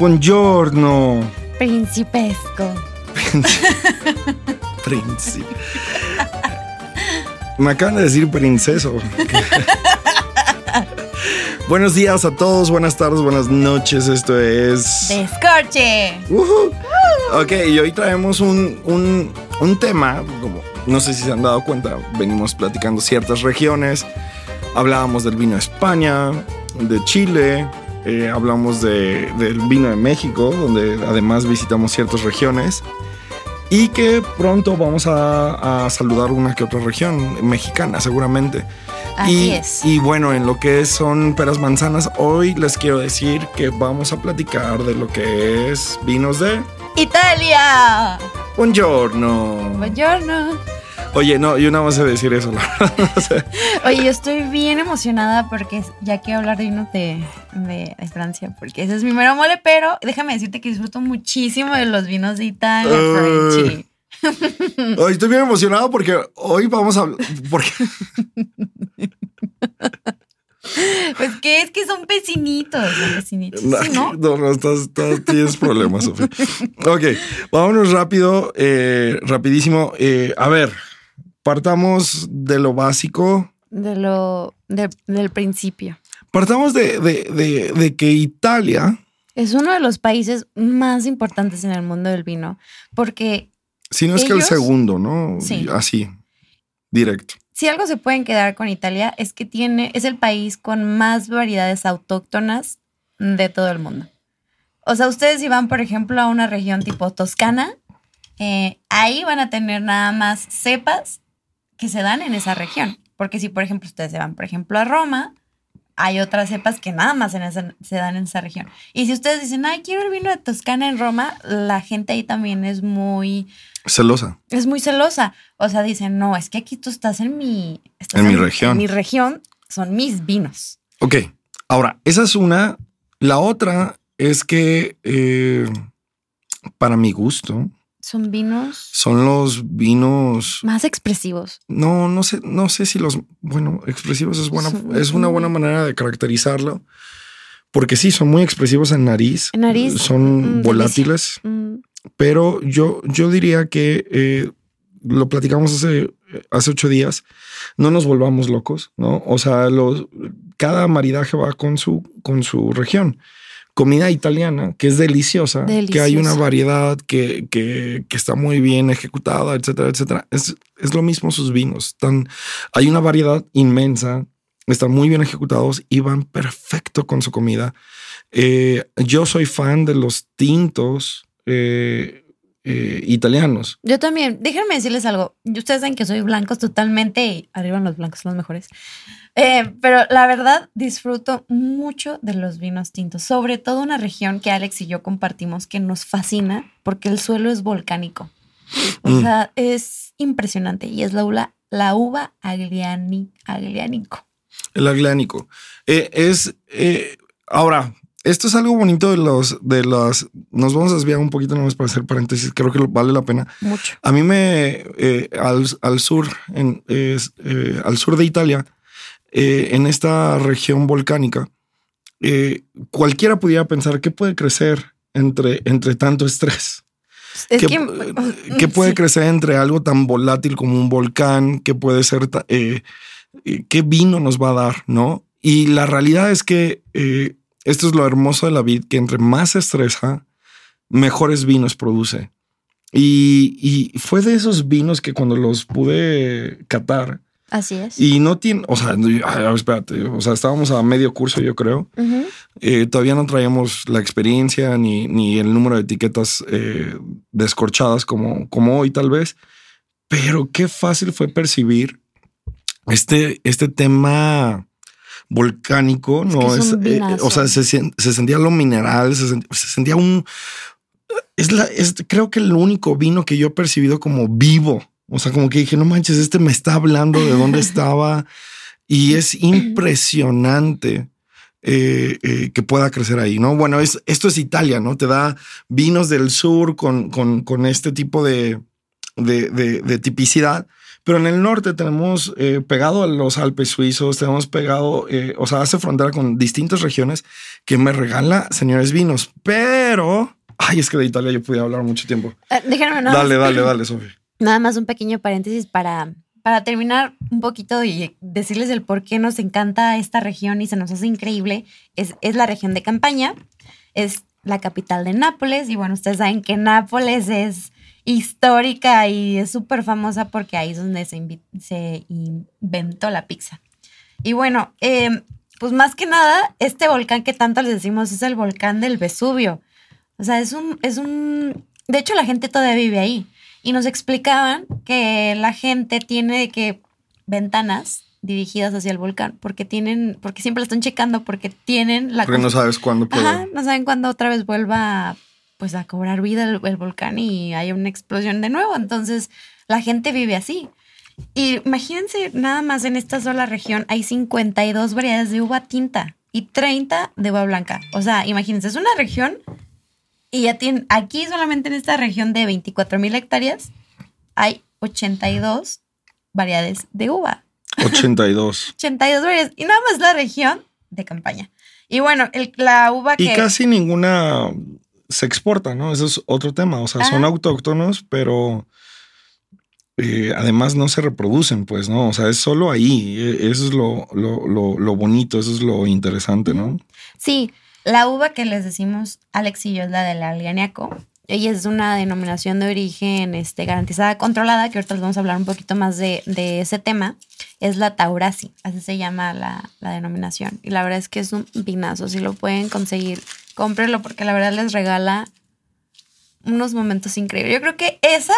Buongiorno. Principesco. Príncipe. Me acaban de decir princeso. Buenos días a todos, buenas tardes, buenas noches. Esto es. Descorche. Ujú. Ok, y hoy traemos un, un- un tema, como no sé si se han dado cuenta, venimos platicando ciertas regiones, hablábamos del vino de España, de Chile, eh, hablamos de- del vino de México, donde además visitamos ciertas regiones, y que pronto vamos a, a saludar una que otra región mexicana, seguramente. Así y, es. Y bueno, en lo que son peras manzanas, hoy les quiero decir que vamos a platicar de lo que es vinos de Italia. Buongiorno. Buongiorno. Oye, no, yo nada más sé decir eso, la verdad. O sea, Oye, yo estoy bien emocionada porque ya quiero hablar de vinos de, de- de Francia, porque ese es mi mero mole, pero déjame decirte que disfruto muchísimo de los vinos de Italia, Uh. Hoy estoy bien emocionado porque hoy vamos a hablar. Porque, Pues que es que son vecinitos, son vecinitos. no, Sí, ¿no? no, no, estás, estás- tienes problemas, Sofía. Ok, vámonos rápido, eh, rapidísimo. Eh, a ver, partamos de lo básico. De lo, de- del principio. Partamos de, de- de- que Italia, Es uno de los países más importantes en el mundo del vino, porque si no es que el segundo, ¿no? Sí. Así, directo. si algo se pueden quedar con Italia es que tiene, es el país con más variedades autóctonas de todo el mundo. O sea, ustedes si van, por ejemplo, a una región tipo Toscana, eh, ahí van a tener nada más cepas que se dan en esa región. Porque si, por ejemplo, ustedes se van, por ejemplo, a Roma, hay otras cepas que nada más en esa- se dan en esa región. Y si ustedes dicen, ay, quiero el vino de Toscana en Roma, la gente ahí también es muy, Celosa. es muy celosa. O sea, dicen, no, es que aquí tú estás en mi... estás En mi región. En mi región son mis vinos. Ok, ahora, esa es una. La otra es que, eh, para mi gusto, Son vinos son los vinos. más expresivos. No, no sé, no sé si los. Bueno, expresivos es buena, Son- es una buena manera de caracterizarlo. Porque sí, son muy expresivos en nariz. En nariz, Son mm, volátiles. Mm, Pero yo, yo diría que eh, lo platicamos hace, hace ocho días. No nos volvamos locos, ¿no? O sea, los, cada maridaje va con su, con su región. Comida italiana, que es deliciosa, que hay una variedad que, que, que está muy bien ejecutada, etcétera, etcétera. Es, es lo mismo sus vinos. Están, hay una variedad inmensa, están muy bien ejecutados y van perfecto con su comida. Eh, yo soy fan de los tintos eh, eh, italianos. Yo también, déjenme decirles algo. Ustedes saben que soy blancos totalmente y arriba los blancos son los mejores. Eh, pero la verdad disfruto mucho de los vinos tintos, sobre todo una región que Alex y yo compartimos que nos fascina porque el suelo es volcánico. O Mm. sea, es impresionante y es la uva, la uva agliani- agliánico. El aglánico. Eh, es ahora, esto es algo bonito de los de las. Nos vamos a desviar un poquito nomás para hacer paréntesis. Creo que vale la pena. Mucho. A mí me eh, al, al sur, en, eh, al sur de Italia, eh, en esta región volcánica, cualquiera pudiera pensar que puede crecer entre, entre tanto estrés. Es ¿Qué, que, qué puede sí. crecer entre algo tan volátil como un volcán? ¿Qué puede ser? ¿Qué vino nos va a dar? ¿No? Y la realidad es que eh, esto es lo hermoso de la vid, que entre más se estresa, mejores vinos produce. Y, y fue de esos vinos que cuando los pude catar, Así es. y no tiene, o sea, ay, espérate, o sea, estábamos a medio curso, yo creo. Eh, todavía no traíamos la experiencia ni, ni el número de etiquetas eh, descorchadas como, como hoy tal vez, pero qué fácil fue percibir este, este tema volcánico, no es eh, vinazo. o sea, se, sentía lo mineral, se, sent- se sentía un, es la, es creo que el único vino que yo he percibido como vivo, o sea, como que dije, no manches, este me está hablando de dónde estaba y es impresionante. eh, eh, que pueda crecer ahí, ¿no? Bueno, es, esto es Italia, ¿no? Te da vinos del sur con, con, con este tipo de, de, de- de tipicidad. Pero en el norte tenemos eh, pegado a los Alpes suizos, tenemos pegado, eh, o sea, hace frontera con distintas regiones que me regala señores vinos. Pero, ay, es que de Italia yo pudiera hablar mucho tiempo. Eh, déjenme nada Dale, dale, dale, Sofía. Nada más un pequeño paréntesis para, para terminar un poquito y decirles el por qué nos encanta esta región y se nos hace increíble. Es, es la región de Campaña, es la capital de Nápoles y bueno, ustedes saben que Nápoles es histórica y es súper famosa porque ahí es donde se, inventó la pizza. Y bueno, eh, pues más que nada, este volcán que tanto les decimos es el volcán del Vesubio. O sea, es un, es un, de hecho la gente todavía vive ahí. Y nos explicaban que la gente tiene que ventanas dirigidas hacia el volcán, porque tienen, porque siempre lo están checando, porque tienen la Porque no sabes cuándo puedo. Ajá, no saben cuándo otra vez vuelva pues a cobrar vida el, el volcán y hay una explosión de nuevo. Entonces, la gente vive así. Y imagínense, nada más en esta sola región hay 52 variedades de uva tinta y 30 de uva blanca. O sea, imagínense, es una región y ya tienen, aquí solamente en esta región de 24 mil hectáreas hay 82 variedades de uva. 82. 82 variedades y nada más la región de campaña. Y bueno, el- la uva Y que... casi ninguna se exporta, ¿no? Eso es otro tema. O sea, son autóctonos, pero eh, además no se reproducen, pues, ¿no? O sea, es solo ahí. Eh, Eso es lo, lo, lo, lo bonito, eso es lo interesante, ¿no? Sí, la uva que les decimos, Alex y yo, es la del Alganiaco. Ella es una denominación de origen este, garantizada, controlada, que ahorita les vamos a hablar un poquito más de, de ese tema. Es la Taurasi, así se llama la, la denominación. Y la verdad es que es un vinazo. Si lo pueden conseguir, cómprenlo porque la verdad les regala unos momentos increíbles. Yo creo que esa,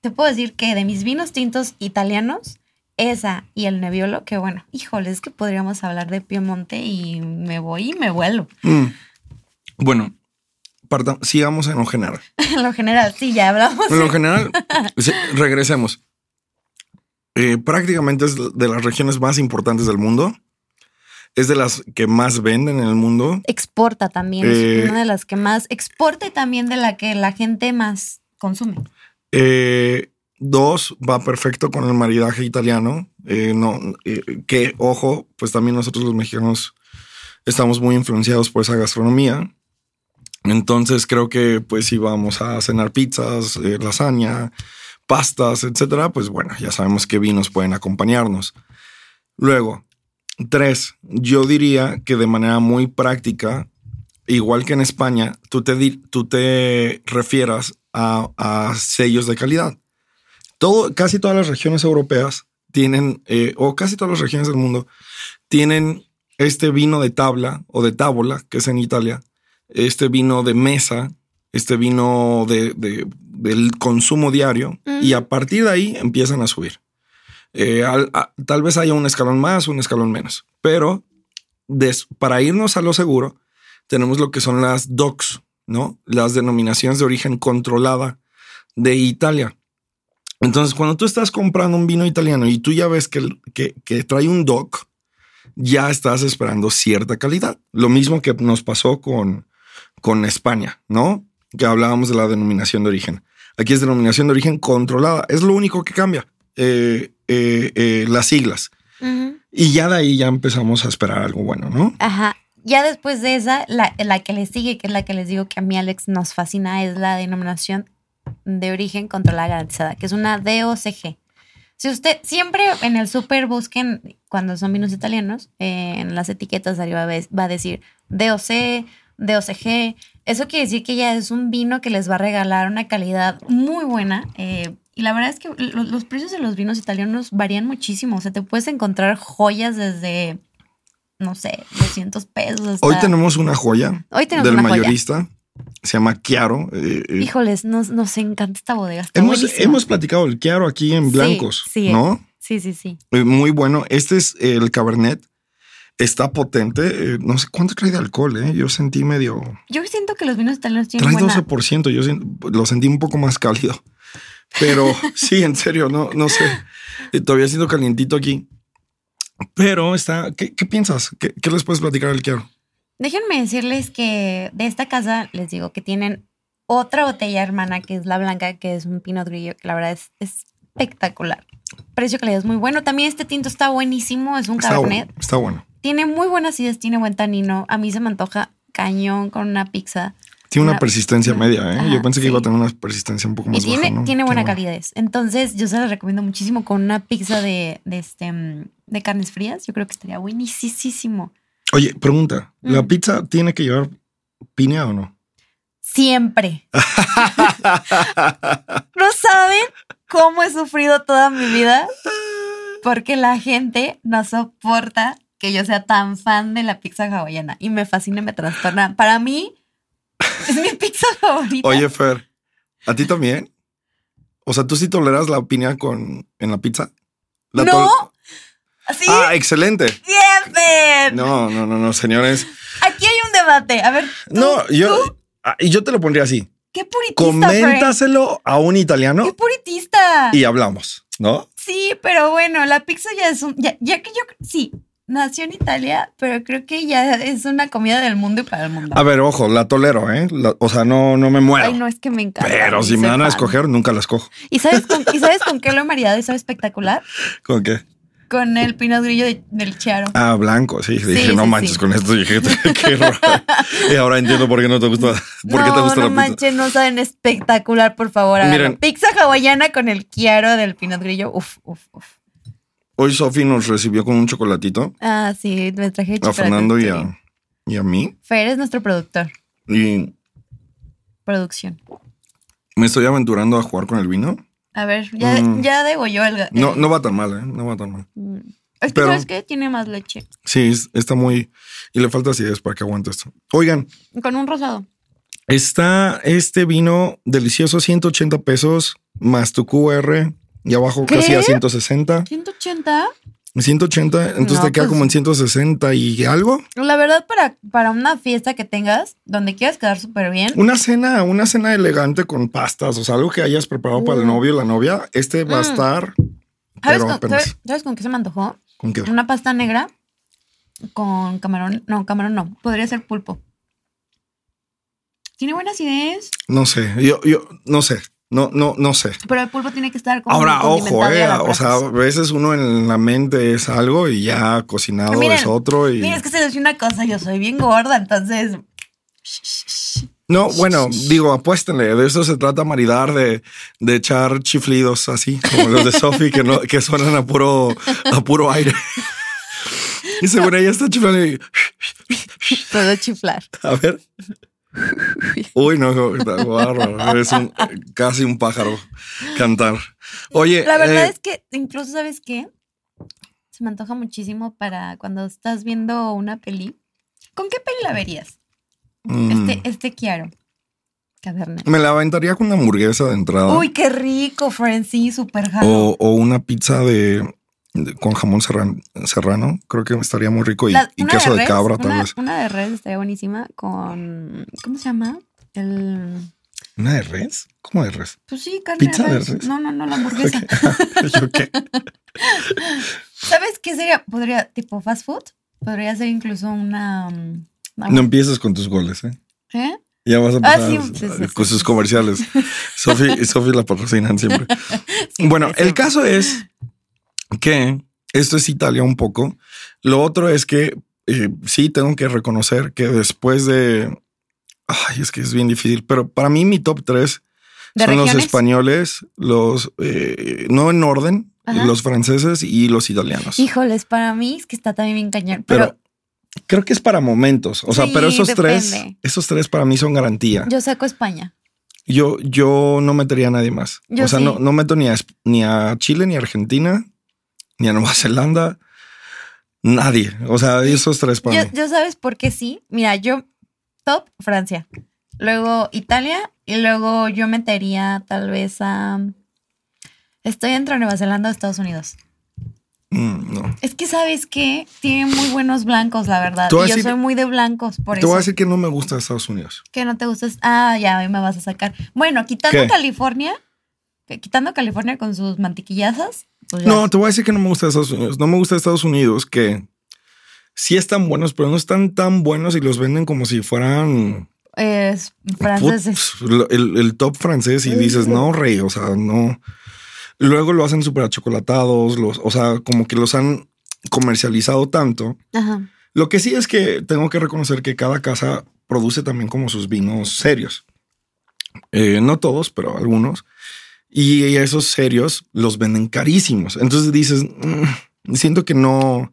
te puedo decir que de mis vinos tintos italianos, esa y el Nebbiolo, que bueno, híjole, es que podríamos hablar de Piemonte y me voy y me vuelo. Mm. Bueno, parta- sigamos en lo general. En lo general, sí, ya hablamos. En lo general, sí, regresemos. Eh, prácticamente es de las regiones más importantes del mundo. Es de las que más venden en el mundo. Exporta también, Eh, es una de las que más exporta y también de la que la gente más consume. Eh, dos, va perfecto con el maridaje italiano. Eh, no, eh, que ojo, pues también nosotros los mexicanos estamos muy influenciados por esa gastronomía. Entonces creo que pues si vamos a cenar pizzas, eh, lasaña, pastas, etcétera, pues bueno, ya sabemos qué vinos pueden acompañarnos. Luego, tres, yo diría que de manera muy práctica, igual que en España, tú te, tú te refieras a, a sellos de calidad. Todo, casi todas las regiones europeas tienen, eh, o casi todas las regiones del mundo, tienen este vino de tabla o de tábola, que es en Italia, este vino de mesa, este vino de, de- del consumo diario, y a partir de ahí empiezan a subir. Eh, tal vez haya un escalón más, un escalón menos, pero para irnos a lo seguro, tenemos lo que son las DOCs, ¿no? Las denominaciones de origen controlada de Italia. Entonces, cuando tú estás comprando un vino italiano y tú ya ves que, que, que trae un DOC, ya estás esperando cierta calidad. Lo mismo que nos pasó con, con España, ¿no? Que hablábamos de la denominación de origen. Aquí es denominación de origen controlada. Es lo único que cambia. Eh, eh, eh, las siglas. Y ya de ahí ya empezamos a esperar algo bueno, ¿no? Ajá. Ya después de esa, la, la que le sigue, que es la que les digo que a mí, Alex, nos fascina, es la denominación de origen controlada garantizada, que es una DOCG. Si usted siempre en el súper busquen, cuando son vinos italianos, eh, en las etiquetas de arriba va a decir DOC, DOCG. Eso quiere decir que ya es un vino que les va a regalar una calidad muy buena. eh, y la verdad es que lo- los precios de los vinos italianos varían muchísimo. O sea, te puedes encontrar joyas desde, no sé, 200 pesos. Hasta... Hoy tenemos una joya Hoy tenemos del una joya. mayorista. Se llama Chiaro. eh, eh, Híjoles, nos, nos encanta esta bodega. Está hemos, hemos platicado del Chiaro aquí en Sí, blancos, sí, ¿no? Sí, sí, sí. Eh, Muy bueno. Este es el Cabernet. está potente. Eh, no sé cuánto trae de alcohol, ¿eh? Yo sentí medio... Yo siento que los vinos italianos tienen Trae buena... 12%, yo lo sentí un poco más cálido. Pero sí, en serio, no, no sé. Eh, Todavía siento calientito aquí. Pero está... ¿Qué, qué piensas? ¿Qué, qué les puedes platicar al quiero? Déjenme decirles que de esta casa les digo que tienen otra botella hermana que es la blanca, que es un Pinot Grillo, que la verdad es, es espectacular. Precio calidad es muy bueno. También este tinto está buenísimo, es un Está cabernet. bueno. Está bueno. Tiene muy buena acidez, tiene buen tanino. A mí se me antoja cañón con una pizza. Tiene una persistencia media, ¿eh? Ajá, yo pensé que sí. iba a tener una persistencia un poco Y más tiene, baja, ¿no? tiene buena calidez. Entonces, yo se la recomiendo muchísimo con una pizza de, de, este, mm, de carnes frías. Yo creo que estaría buenísimo. Oye, pregunta. ¿La Mm. pizza tiene que llevar piña o no? Siempre. ¿No saben cómo he sufrido toda mi vida? Porque la gente no soporta que yo sea tan fan de la pizza hawaiana. Y me fascina y me trastorna. Para mí, es mi pizza favorita. Oye, Fer, ¿a ti también? O sea, ¿tú sí toleras la piña con, en la pizza? La no. ¿Sí? Ah, excelente. Bien, Fer. No, no, no, no, señores. Aquí hay un debate. A ver, ¿tú- No, yo, tú? ah, y yo te lo pondría así. qué puritista. Coméntaselo a un italiano Qué puritista. y hablamos, ¿no? Sí, pero bueno, la pizza ya es un. Ya, ya que yo. Sí, nació en Italia, pero creo que ya es una comida del mundo y para el mundo. A ver, ojo, la tolero, ¿eh? La- o sea, no, no me muero. Ay, no, es que me encanta. pero si me dan a escoger, nunca la escojo. ¿Y sabes, con, ¿Y sabes con qué lo he maridado y sabe espectacular? ¿Con qué? Con el pinot grillo de- del Chiaro. Ah, blanco, sí. Dije, Sí, no sí, manches sí. con esto. Dije, qué raro. Y ahora entiendo por qué no te gusta. ¿Por qué te no, gusta no la pizza? manches, no saben espectacular, por favor. Miren. Pizza hawaiana con el Chiaro del pinot grillo. Uf, uf, uf. Hoy Sofi nos recibió con un chocolatito. Ah, sí, me traje A chocolate. Fernando y a, y a mí. Fer es nuestro productor. Y Producción. me estoy aventurando a jugar con el vino. A ver, ya, Mm. ya degolló el. No, el- no va tan mal, ¿eh? No va tan mal. Mm. Es que, Pero- ¿sabes qué? Tiene más leche. Sí, es- está muy... Y le falta acidez para que aguante esto. Oigan, Con un rosado. está este vino delicioso, 180 pesos, más tu QR. Y abajo ¿Qué? casi a 160. 180. 180, entonces No, te queda pues- como en 160 y algo. La verdad, para, para una fiesta que tengas, donde quieras quedar súper bien. Una cena, una cena elegante con pastas, o sea, algo que hayas preparado para el Mm. novio o la novia. Este va a Mm. estar, ¿Sabes pero con, apenas. ¿sabes, sabes con qué se me antojó? ¿Con qué? Una pasta negra con camarón. No, camarón no. Podría ser pulpo. Tiene buenas ideas, No sé, yo, yo, no sé, no, no, no sé. pero el pulpo tiene que estar como Ahora, ojo, eh, o sea, a veces uno en la mente es algo y ya cocinado Miren, es otro y... Mira, es que se decía una cosa, yo soy bien gorda, entonces. No, bueno, digo, apuéstenle, de eso se trata maridar, de, de echar chiflidos así, como los de Sophie, que, no, que suenan a puro, a puro aire. Y según ella está chiflando y, Puedo chiflar. a ver. Uy, no, no, está bárbaro. Es un, casi un pájaro cantar. Oye, La verdad eh, es que incluso, ¿sabes qué? Se me antoja muchísimo para cuando estás viendo una peli. ¿Con qué peli la verías? mm, Este, este. Cabernet. me la aventaría con una hamburguesa de entrada. Uy, qué rico, friend. Sí, súper jalo. o, o una pizza de- con jamón serran- serrano. Creo que estaría muy rico. Y, La- y queso de, res, cabra, tal una, vez. Una de res estaría buenísima con. ¿Cómo se llama? El. ¿Una de res? ¿Cómo de res? Pues sí, carne ¿Pizza de de res. No, no, no, la hamburguesa. ¿Sabes qué sería? Podría, tipo fast food. Podría ser incluso una. um, una- No empieces con tus goles, ¿eh? ¿Eh? Ya vas a Ah, empezar sí, sí, sí, con sus comerciales. Sofi Sofi la patrocinan siempre. Bueno, el caso es que esto es Italia un poco. Lo otro es que eh, sí tengo que reconocer que después de. Ay, es que es bien difícil, pero para mí mi top 3 ¿De son los españoles, los eh, no en orden, Ajá. los franceses y los italianos. Híjoles, para mí es que está también bien cañón. pero, Pero, creo que es para momentos. O sea, Sí, pero esos tres, esos tres para mí son garantía. yo saco España. Yo, yo no metería a nadie más. Yo o sea, sí. no, no meto ni a, ni a Chile, ni a Argentina, ni a Nueva Zelanda. Nadie. O sea, esos tres para Yo, mí. yo sabes por qué sí. Mira, yo top Francia, luego Italia y luego yo metería tal vez a. Estoy entre Nueva Zelanda o Estados Unidos. Mm, no. Es que, ¿sabes qué? Tiene muy buenos blancos, la verdad. Te Y a yo decir- soy muy de blancos, por Te eso. voy a decir que no me gusta Estados Unidos. Que no te gustas. Ah, ya, hoy me vas a sacar. Bueno, quitando ¿Qué? California, que- quitando California con sus mantequillazas. pues. No, te voy a decir que no me gusta Estados Unidos. No me gusta Estados Unidos que sí están buenos, pero no están tan buenos y los venden como si fueran Es franceses. put- lo- el, el top francés y dices, no, rey, o sea, no. Luego lo hacen súper achocolatados, los, o sea, como que los han comercializado tanto. Ajá. Lo que sí es que tengo que reconocer que cada casa produce también como sus vinos serios. Eh, no todos, pero algunos. Y esos serios los venden carísimos. Entonces dices, "Mm, siento que no.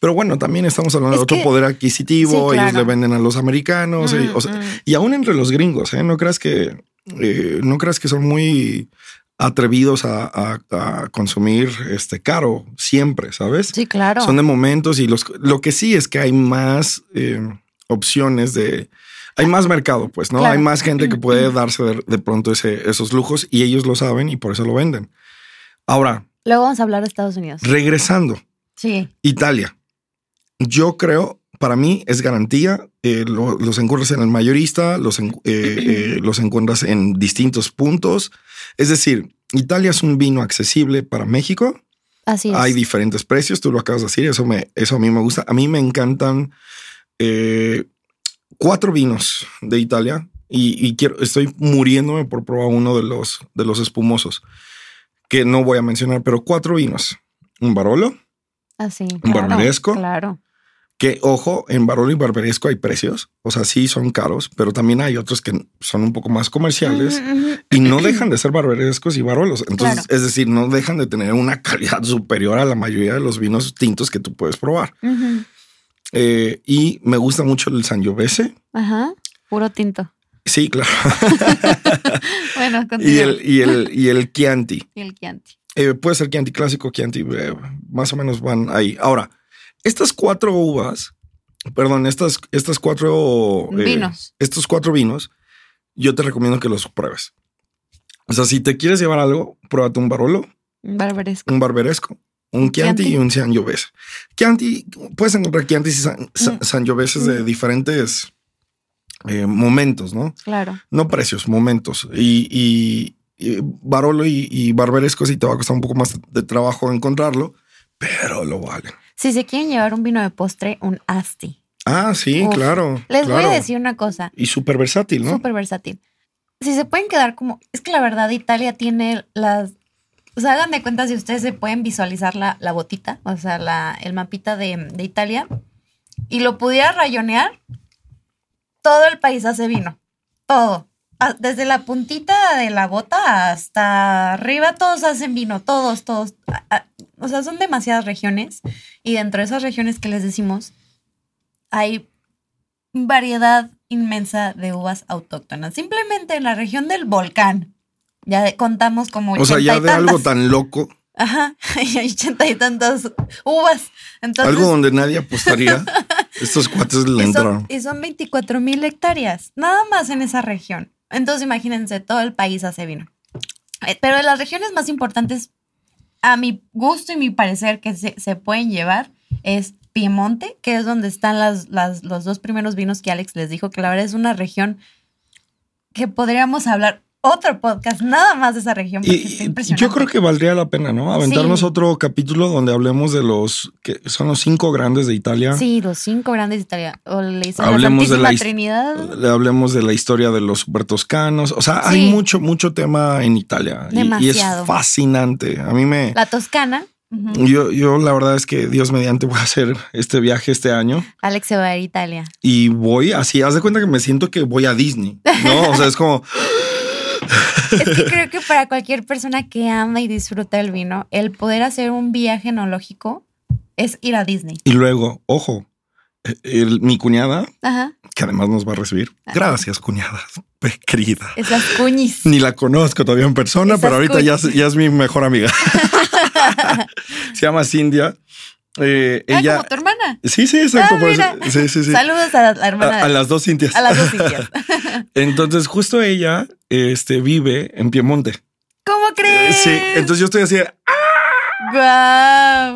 Pero bueno, también estamos hablando Es de otro que- poder adquisitivo. Sí, Ellos le venden a los americanos. y, o sea, Mm, mm. y aún entre los gringos, ¿eh? no creas que eh, no creas que son muy atrevidos a, a- a consumir este caro siempre, ¿sabes? Sí, claro. Son de momentos y los, lo que sí es que hay más eh, opciones de... Hay más mercado, pues, ¿no? Claro. Hay más gente que puede darse de, de pronto ese, esos lujos y ellos lo saben y por eso lo venden. Ahora, Luego vamos a hablar de Estados Unidos. regresando, Sí. Italia. Yo creo, para mí es garantía. eh, lo- los encuentras en el mayorista, los, en- eh, eh, los encuentras en distintos puntos. Es decir, Italia es un vino accesible para México. Así es. Hay diferentes precios, tú lo acabas de decir, eso, me, eso a mí me gusta. A mí me encantan eh, cuatro vinos de Italia y, y quiero, estoy muriéndome por probar uno de los, de los espumosos que no voy a mencionar, pero cuatro vinos. Un Barolo, Así. ¿Un claro, barbaresco? Claro. que ojo, en Barolo y Barberesco hay precios, o sea, sí son caros, pero también hay otros que son un poco más comerciales. Y no dejan de ser barberescos y barolos. Entonces, Claro. es decir, no dejan de tener una calidad superior a la mayoría de los vinos tintos que tú puedes probar. Ujú. Eh, y me gusta mucho el Sangiovese. Ajá. Puro tinto. Sí, claro. Bueno, y, el, y, el, y el Chianti. Y el Chianti. Eh, puede ser Chianti clásico, Chianti, eh, más o menos van ahí. Ahora, estas cuatro uvas, perdón, estas, estas cuatro Vinos. estos cuatro vinos, yo te recomiendo que los pruebes. O sea, si te quieres llevar algo, pruébate un Barolo, Barbaresco. un barberesco, un Chianti, Chianti. y un Sangiovese. Chianti, puedes encontrar Chianti y San, Mm. Sangioveses de diferentes eh, momentos, ¿no? Claro. No precios, momentos. Y, y- y Barolo y, y barberesco sí te va a costar un poco más de trabajo encontrarlo, pero lo valen. Si se quieren llevar un vino de postre, un Asti. Ah, sí, Uf. claro. Les voy a decir una cosa. Y súper versátil, ¿no? Súper versátil. Si se pueden quedar como. Es que la verdad, Italia tiene las. O sea, hagan de cuenta si ustedes se pueden visualizar la, la botita, o sea, la, el mapita de, de Italia, y lo pudiera rayonear, todo el país hace vino. Todo. Desde la puntita de la bota hasta arriba, todos hacen vino, todos, todos. O sea, son demasiadas regiones, y dentro de esas regiones que les decimos, hay variedad inmensa de uvas autóctonas. Simplemente en la región del volcán. Ya contamos como O sea, ya de algo tan loco, Ajá, y hay ochenta y tantas uvas. Entonces, algo donde nadie apostaría, estos cuates le entraron. y son 24 mil hectáreas, nada más en esa región. Entonces, imagínense, todo el país hace vino. Eh, Pero de las regiones más importantes, a mi gusto y mi parecer, que se, se pueden llevar, es Piemonte, que es donde están las, las- los dos primeros vinos que Alex les dijo, que la verdad es una región que podríamos hablar otro podcast nada más de esa región. Porque está impresionante. yo creo que valdría la pena, ¿no? Aventarnos Sí. otro capítulo donde hablemos de los que son los cinco grandes de Italia. Sí, los cinco grandes de Italia. O le Hablemos de la la Santísima his- Trinidad. Le hablemos de la historia de los super toscanos. O sea, hay mucho, mucho tema en Italia. Y- es fascinante. A mí me. La Toscana. Yo, yo la verdad es que Dios mediante voy a hacer este viaje este año Alex se va a ir a Italia. y voy así, haz de cuenta que me siento que voy a Disney, ¿no? O sea, es como, Es que creo que para cualquier persona que ama y disfruta el vino, el poder hacer un viaje enológico es ir a Disney. y luego, ojo, el- mi cuñada, Ajá. que además nos va a recibir. Gracias, cuñada, pe- querida. Esas cuñis. Ni la conozco todavía en persona, Esas pero ahorita ya, ya es mi mejor amiga. Se llama Cindia. Eh, Ah, ella. como tu hermana. Sí, sí, exacto. Ah, por eso- mira. sí, sí, sí. Saludos a la hermana. A, a las dos Cintias. a las dos indias. Entonces, justo ella este, vive en Piemonte. ¿Cómo crees? Sí, entonces yo estoy así, de,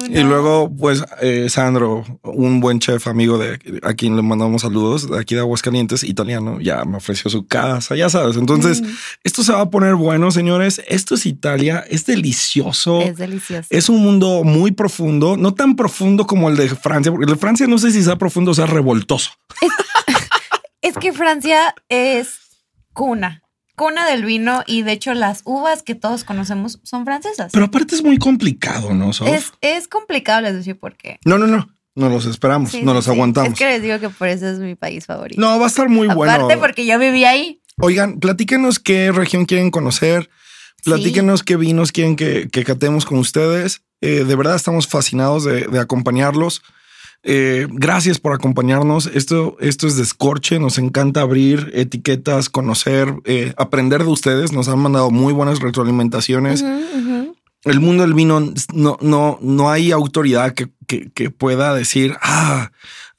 Y luego, pues, eh, Sandro, un buen chef amigo de a quien le mandamos saludos de aquí de Aguascalientes, italiano, ya me ofreció su casa, ya sabes. Entonces, Mm. esto se va a poner bueno, señores. Esto es Italia, es delicioso. Es delicioso. Es un mundo muy profundo, no tan profundo como el de Francia, porque el de Francia no sé si sea profundo o sea revoltoso. Es que Francia es cuna, cuna del vino y de hecho las uvas que todos conocemos son francesas. Pero aparte es muy complicado, ¿no? Sof? es, es complicado les decir por qué. No, no, no. No los esperamos, Sí, no sí, los sí. aguantamos. Es que les digo que por eso es mi país favorito. No, va a estar muy Aparte bueno. porque yo viví ahí. Oigan, platíquenos qué región quieren conocer. Platíquenos qué vinos quieren que, que catemos con ustedes. Eh, de verdad estamos fascinados de, de acompañarlos. Eh, gracias por acompañarnos. Esto, esto es Descorche. Nos encanta abrir etiquetas, conocer, eh, aprender de ustedes. Nos han mandado muy buenas retroalimentaciones. El mundo del vino no, no, no hay autoridad que, que, que pueda decir, ah,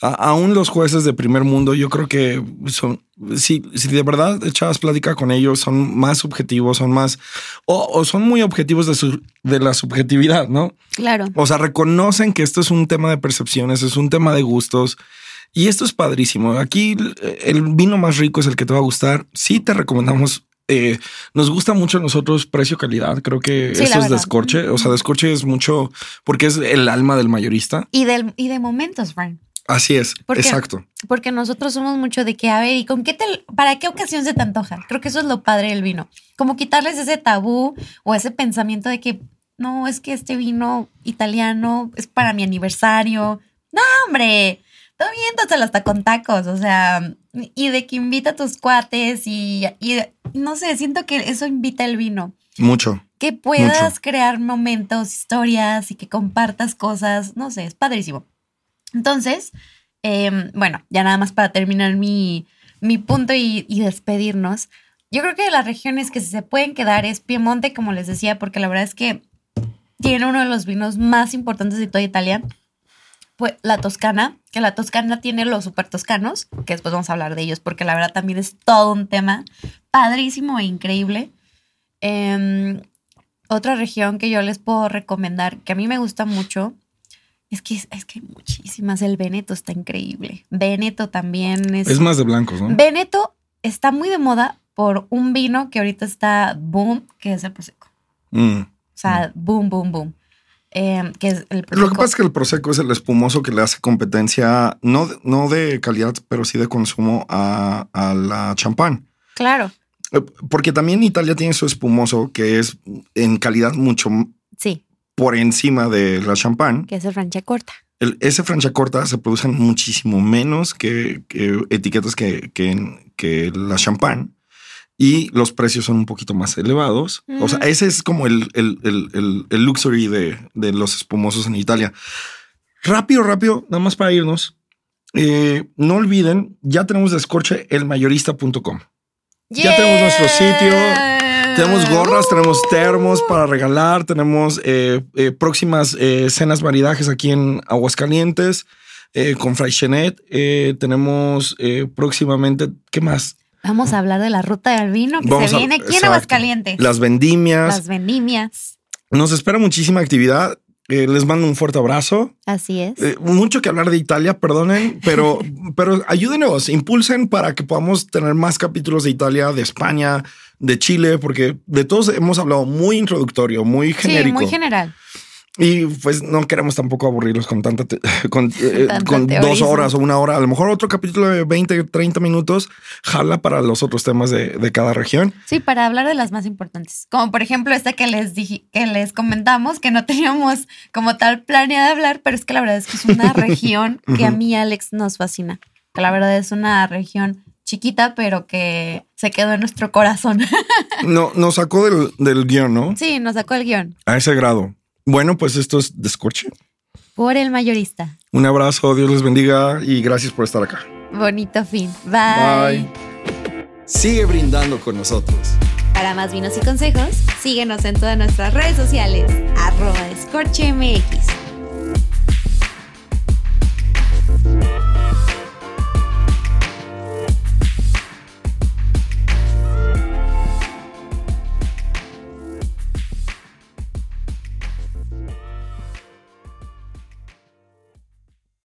a- aún los jueces de primer mundo, yo creo que son, si, si de verdad echabas plática con ellos, son más subjetivos, son más, o, o son muy objetivos de, su, de la subjetividad, ¿no? Claro. O sea, reconocen que esto es un tema de percepciones, es un tema de gustos. Y esto es padrísimo. Aquí el vino más rico es el que te va a gustar. Sí te recomendamos. Eh, nos gusta mucho a nosotros precio-calidad. Creo que Sí, eso es descorche. O sea, descorche es mucho porque es el alma del mayorista. Y, del, y de momentos, Frank. Así es. ¿Por qué? Exacto. Porque nosotros somos mucho de que, a ver, ¿y con qué te, para qué ocasión se te antoja? Creo que eso es lo padre del vino. Como quitarles ese tabú o ese pensamiento de que, no, es que este vino italiano es para mi aniversario. No, hombre, todo bien, hasta con tacos, o sea, y de que invita a tus cuates y, y no sé, siento que eso invita el vino. Mucho. Que puedas Mucho. crear momentos, historias y que compartas cosas, no sé, es padrísimo. Entonces, eh, bueno, ya nada más para terminar mi, mi punto y, y despedirnos. Yo creo que de las regiones que se pueden quedar es Piemonte, como les decía, porque la verdad es que tiene uno de los vinos más importantes de toda Italia. Pues la Toscana, que la Toscana tiene los super toscanos, que después vamos a hablar de ellos, porque la verdad también es todo un tema padrísimo e increíble. Em, otra región que yo les puedo recomendar, que a mí me gusta mucho, es que, es que hay muchísimas. El Veneto está increíble. Veneto también es. Es más de blancos, ¿no? Veneto está muy de moda por un vino que ahorita está boom, que es el Prosecco. Mm. O sea, boom, boom, boom. Em, que es el Lo que pasa es que el Prosecco es el espumoso que le hace competencia, no, de- no de calidad, pero sí de consumo a, a la champán. Claro, Eh, Porque también Italia tiene su espumoso que es en calidad mucho sí, por encima de la champán. que es el Franciacorta. El, ese Franciacorta se producen muchísimo menos que, que etiquetas que, que, que la champán y los precios son un poquito más elevados. O sea, Mm. ese es como el, el, el, el- luxury de, de los espumosos en Italia. Rápido, rápido, nada más para irnos. Eh, no olviden, ya tenemos descorche elmayorista.com. Ya tenemos nuestro sitio, Tenemos gorras, tenemos termos para regalar, tenemos eh, eh, próximas cenas maridajes aquí en Aguascalientes con Fray Chenet. Tenemos próximamente, ¿qué más? Vamos a hablar de la ruta del vino que Vamos se a- viene aquí en exacto. Aguascalientes. Las vendimias. Las vendimias. Nos espera muchísima actividad. Eh, les mando un fuerte abrazo. Así es. Eh, mucho que hablar de Italia, perdonen, pero, pero ayúdenos, impulsen para que podamos tener más capítulos de Italia, de España, de Chile, porque de todos hemos hablado muy introductorio, muy genérico. Sí, muy general. Y pues no queremos tampoco aburrirlos con tanta, con, eh, Tanto con dos horas o una hora. A lo mejor otro capítulo de 20, 30 minutos jala para los otros temas de, de cada región. Sí, para hablar de las más importantes. Como por ejemplo esta que les dije, que les comentamos que no teníamos como tal planeada hablar, pero es que la verdad es que es una región que a mí Alex nos fascina. Que la verdad es una región chiquita, pero que se quedó en nuestro corazón. No, nos sacó del, del guion, ¿no? sí, nos sacó el guion. A ese grado. Bueno, pues esto es Descorche. Por el mayorista. Un abrazo, Dios les bendiga y gracias por estar acá. Bonito fin. Bye. Sigue brindando con nosotros. Para más vinos y consejos, síguenos en todas nuestras redes sociales. Arroba escorchemx.